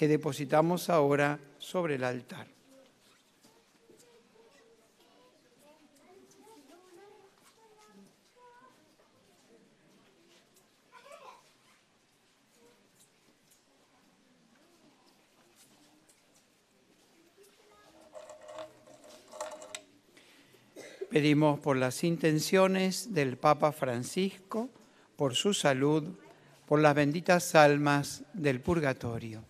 que depositamos ahora sobre el altar. Pedimos por las intenciones del Papa Francisco, por su salud, por las benditas almas del purgatorio.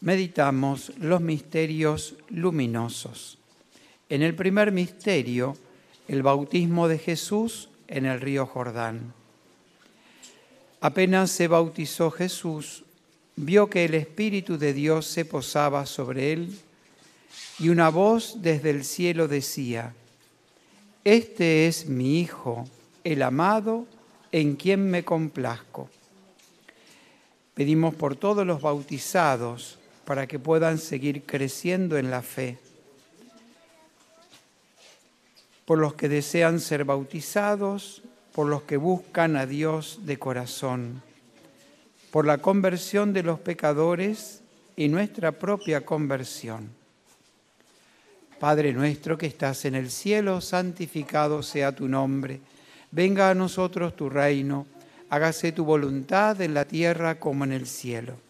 meditamos los misterios luminosos. En el primer misterio, el bautismo de Jesús en el río Jordán. Apenas se bautizó Jesús, vio que el Espíritu de Dios se posaba sobre él y una voz desde el cielo decía, Este es mi Hijo, el amado, en quien me complazco. Pedimos por todos los bautizados para que puedan seguir creciendo en la fe, por los que desean ser bautizados, por los que buscan a Dios de corazón, por la conversión de los pecadores y nuestra propia conversión. Padre nuestro que estás en el cielo, santificado sea tu nombre. Venga a nosotros tu reino, hágase tu voluntad en la tierra como en el cielo.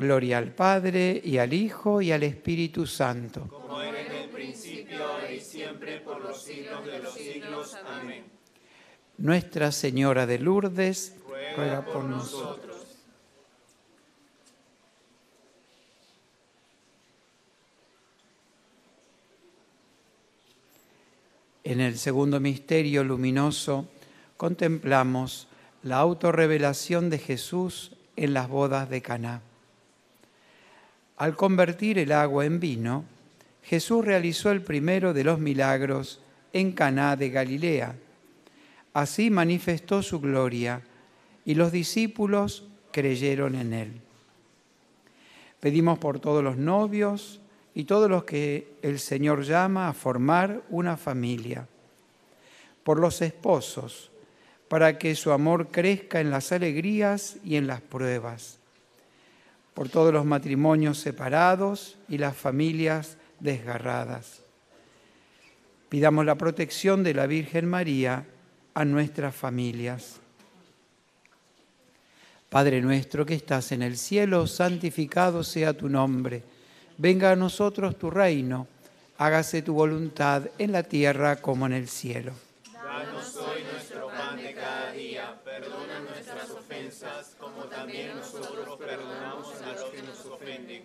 Gloria al Padre, y al Hijo, y al Espíritu Santo. Como era en el principio, ahora y siempre, por los siglos de los siglos. Amén. Nuestra Señora de Lourdes, Ruega ruega por por nosotros. nosotros. En el segundo misterio luminoso contemplamos la autorrevelación de Jesús en las bodas de Caná. Al convertir el agua en vino, Jesús realizó el primero de los milagros en Caná de Galilea. Así manifestó su gloria y los discípulos creyeron en él. Pedimos por todos los novios y todos los que el Señor llama a formar una familia, por los esposos, para que su amor crezca en las alegrías y en las pruebas, por todos los matrimonios separados y las familias desgarradas. Pidamos la protección de la Virgen María a nuestras familias. Padre nuestro que estás en el cielo, santificado sea tu nombre. Venga a nosotros tu reino. Hágase tu voluntad en la tierra como en el cielo. Danos hoy nuestro pan de cada día. Perdona nuestras ofensas, como también nosotros perdonamos a los que nos ofenden.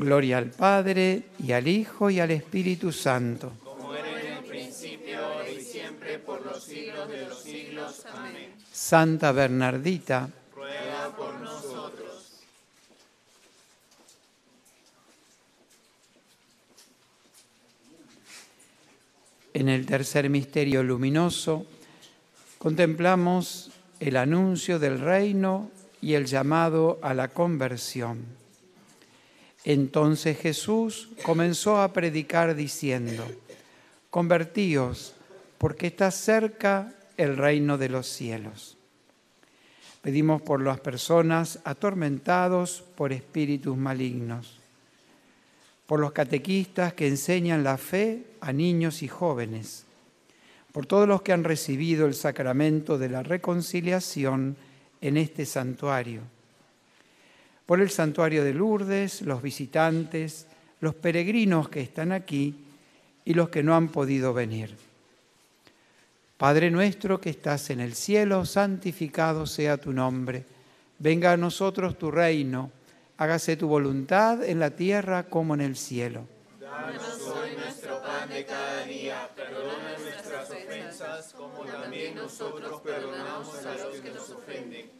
Gloria al Padre, y al Hijo, y al Espíritu Santo. Como era en el principio, ahora y siempre, por los siglos de los siglos. Amén. Santa Bernardita, Ruega por nosotros. en el tercer misterio luminoso, contemplamos el anuncio del reino y el llamado a la conversión. Entonces Jesús comenzó a predicar diciendo, convertíos, porque está cerca el reino de los cielos. Pedimos por las personas atormentados por espíritus malignos, por los catequistas que enseñan la fe a niños y jóvenes, por todos los que han recibido el sacramento de la reconciliación en este santuario, por el santuario de Lourdes, los visitantes, los peregrinos que están aquí y los que no han podido venir. Padre nuestro que estás en el cielo, santificado sea tu nombre. Venga a nosotros tu reino. Hágase tu voluntad en la tierra como en el cielo. Danos hoy nuestro pan de cada día. Perdona nuestras ofensas, como también nosotros perdonamos a los que nos ofenden.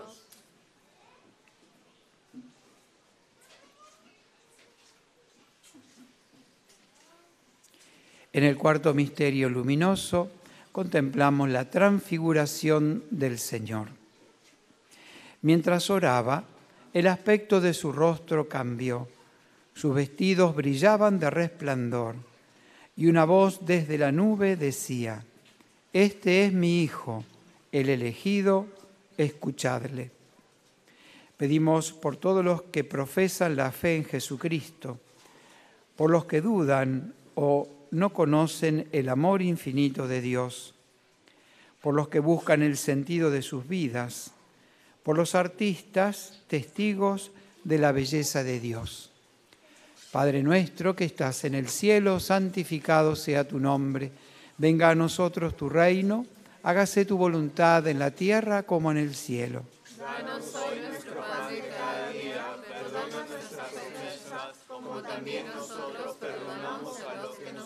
En el cuarto misterio luminoso contemplamos la transfiguración del Señor. Mientras oraba, el aspecto de su rostro cambió, sus vestidos brillaban de resplandor, y una voz desde la nube decía, Este es mi Hijo, el elegido, escuchadle. Pedimos por todos los que profesan la fe en Jesucristo, por los que dudan o no conocen el amor infinito de Dios, por los que buscan el sentido de sus vidas, por los artistas, testigos de la belleza de Dios. Padre nuestro que estás en el cielo, santificado sea tu nombre, venga a nosotros tu reino, hágase tu voluntad en la tierra como en el cielo. Danos hoy nuestro cada día, perdona nuestras como también nosotros perdonamos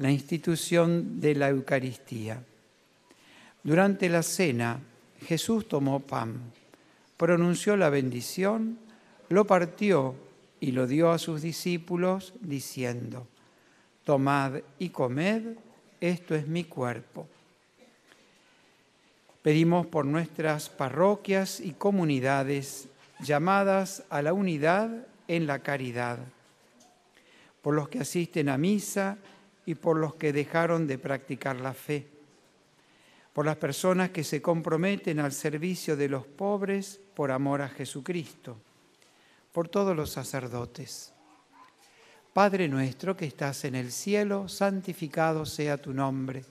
la institución de la Eucaristía. Durante la cena, Jesús tomó pan, pronunció la bendición, lo partió y lo dio a sus discípulos, diciendo, Tomad y comed, esto es mi cuerpo. Pedimos por nuestras parroquias y comunidades llamadas a la unidad en la caridad, por los que asisten a misa y por los que dejaron de practicar la fe, por las personas que se comprometen al servicio de los pobres por amor a Jesucristo, por todos los sacerdotes. Padre nuestro que estás en el cielo, santificado sea tu nombre.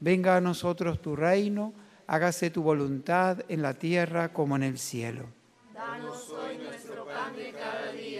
Venga a nosotros tu reino, hágase tu voluntad en la tierra como en el cielo. Danos hoy nuestro pan de cada día.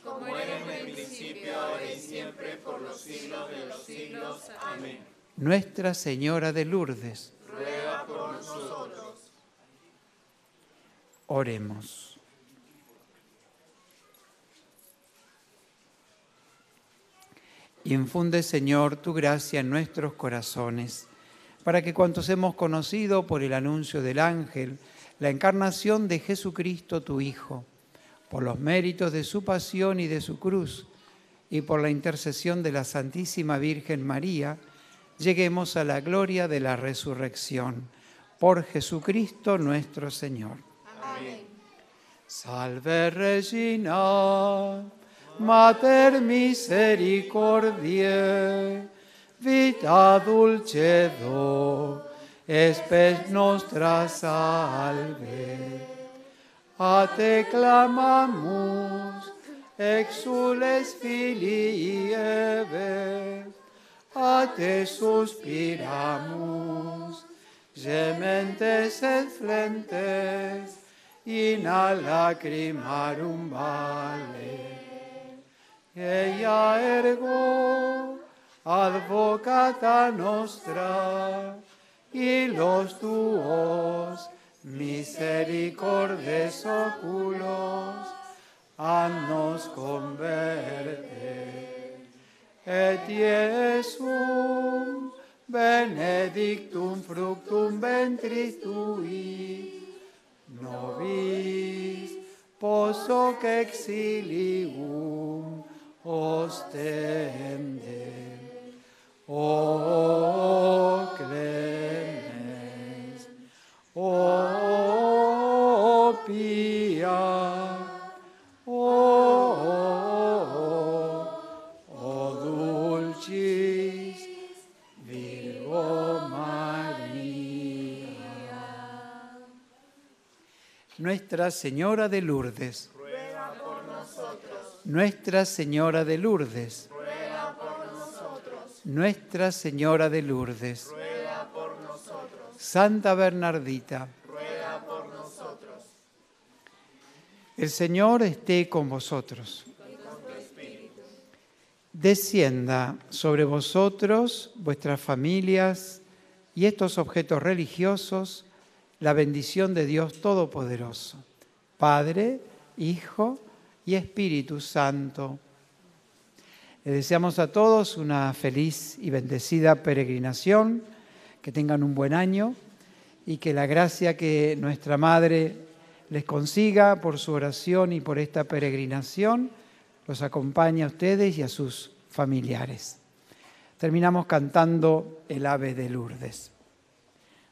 Nuestra Señora de Lourdes. Ruega por nosotros. Oremos. Infunde, Señor, tu gracia en nuestros corazones, para que cuantos hemos conocido por el anuncio del ángel la encarnación de Jesucristo, tu Hijo, por los méritos de su pasión y de su cruz, y por la intercesión de la Santísima Virgen María, lleguemos a la gloria de la resurrección. Por Jesucristo nuestro Señor. Amén. Salve Regina, Mater misericordiae, vita dulcedo, espes nostra salve. A te clamamus, exules filii a te suspiramus, gementes et flentes, in a lacrimarum vale. Ella ergo, advocata nostra, y los tuos misericordes oculos, annos converte. Et Iesum benedictum fructum ventris tui, nobis poso que exilium ostende. O oh, clemens, o oh, pia, Nuestra Señora de Lourdes. Ruega por nosotros. Nuestra Señora de Lourdes. Ruega por nosotros. Nuestra Señora de Lourdes. Ruega por nosotros. Santa Bernardita. Ruega por nosotros. El Señor esté con vosotros. Descienda sobre vosotros, vuestras familias y estos objetos religiosos la bendición de Dios Todopoderoso, Padre, Hijo y Espíritu Santo. Les deseamos a todos una feliz y bendecida peregrinación, que tengan un buen año y que la gracia que nuestra Madre les consiga por su oración y por esta peregrinación los acompañe a ustedes y a sus familiares. Terminamos cantando el ave de Lourdes.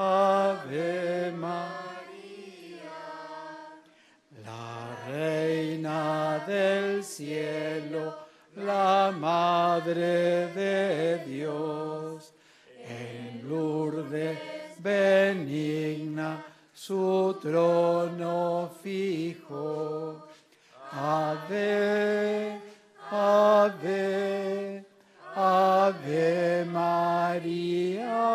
Ave María, la Reina del Cielo, la Madre de Dios, en Lourdes benigna su trono fijo. Ave, ave, ave María